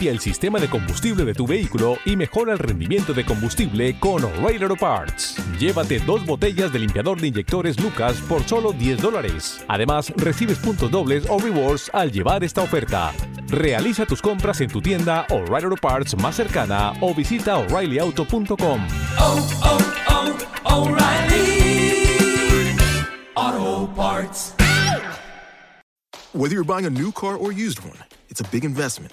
Limpia el sistema de combustible de tu vehículo y mejora el rendimiento de combustible con O'Reilly Auto Parts. Llévate dos botellas de limpiador de inyectores Lucas por solo 10 dólares. Además, recibes puntos dobles o rewards al llevar esta oferta. Realiza tus compras en tu tienda O'Reilly Auto Parts más cercana o visita o'ReillyAuto.com. Oh, oh, oh, O'Reilly. Auto Parts. Whether you're buying a new car or used one, it's a big investment,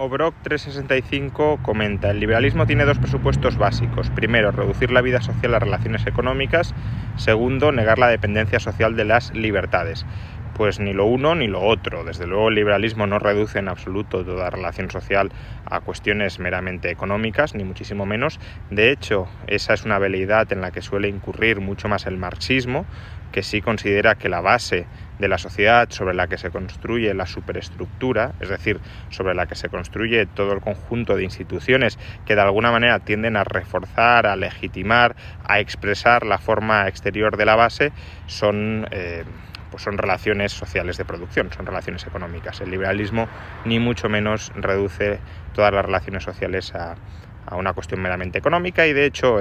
Obrock 365 comenta, el liberalismo tiene dos presupuestos básicos. Primero, reducir la vida social a relaciones económicas. Segundo, negar la dependencia social de las libertades. Pues ni lo uno ni lo otro. Desde luego el liberalismo no reduce en absoluto toda relación social a cuestiones meramente económicas, ni muchísimo menos. De hecho, esa es una veleidad en la que suele incurrir mucho más el marxismo, que sí considera que la base de la sociedad sobre la que se construye la superestructura, es decir, sobre la que se construye todo el conjunto de instituciones que de alguna manera tienden a reforzar, a legitimar, a expresar la forma exterior de la base, son... Eh, pues son relaciones sociales de producción, son relaciones económicas. El liberalismo ni mucho menos reduce todas las relaciones sociales a, a una cuestión meramente económica y de hecho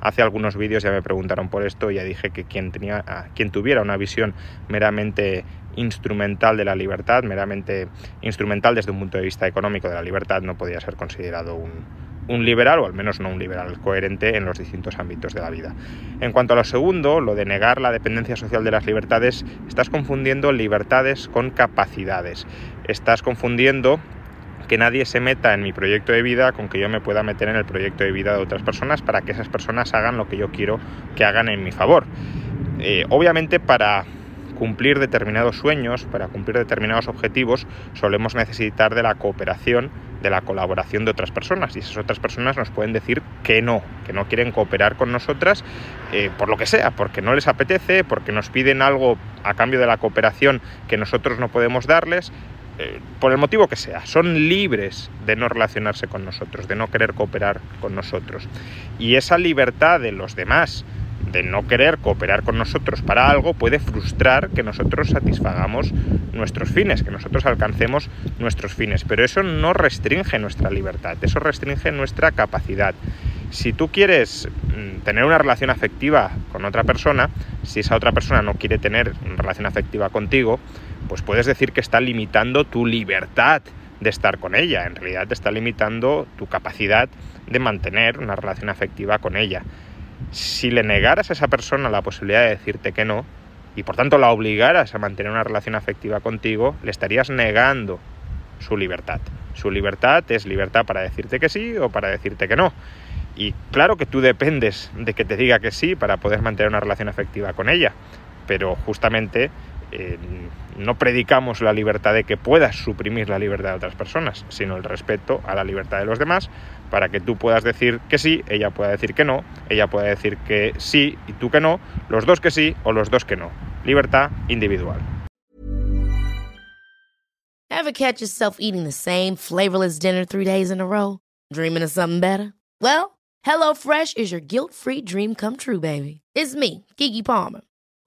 hace algunos vídeos ya me preguntaron por esto y ya dije que quien, tenía, quien tuviera una visión meramente instrumental de la libertad, meramente instrumental desde un punto de vista económico de la libertad, no podía ser considerado un, un liberal, o al menos no un liberal coherente en los distintos ámbitos de la vida. En cuanto a lo segundo, lo de negar la dependencia social de las libertades, estás confundiendo libertades con capacidades. Estás confundiendo que nadie se meta en mi proyecto de vida con que yo me pueda meter en el proyecto de vida de otras personas para que esas personas hagan lo que yo quiero que hagan en mi favor. Eh, obviamente para cumplir determinados sueños, para cumplir determinados objetivos, solemos necesitar de la cooperación, de la colaboración de otras personas. Y esas otras personas nos pueden decir que no, que no quieren cooperar con nosotras eh, por lo que sea, porque no les apetece, porque nos piden algo a cambio de la cooperación que nosotros no podemos darles. Eh, por el motivo que sea, son libres de no relacionarse con nosotros, de no querer cooperar con nosotros. Y esa libertad de los demás, de no querer cooperar con nosotros para algo puede frustrar que nosotros satisfagamos nuestros fines, que nosotros alcancemos nuestros fines. Pero eso no restringe nuestra libertad, eso restringe nuestra capacidad. Si tú quieres mm, tener una relación afectiva con otra persona, si esa otra persona no quiere tener una relación afectiva contigo, pues puedes decir que está limitando tu libertad de estar con ella. En realidad te está limitando tu capacidad de mantener una relación afectiva con ella si le negaras a esa persona la posibilidad de decirte que no, y por tanto la obligaras a mantener una relación afectiva contigo, le estarías negando su libertad. Su libertad es libertad para decirte que sí o para decirte que no. Y claro que tú dependes de que te diga que sí para poder mantener una relación afectiva con ella, pero justamente eh, no predicamos la libertad de que puedas suprimir la libertad de otras personas, sino el respeto a la libertad de los demás para que tú puedas decir que sí, ella pueda decir que no, ella pueda decir que sí y tú que no, los dos que sí o los dos que no. Libertad individual. Ever catch yourself eating the same flavorless dinner three days in a row? Dreaming of something better? Well, HelloFresh is your guilt-free dream come true, baby. It's me, Kiki Palmer.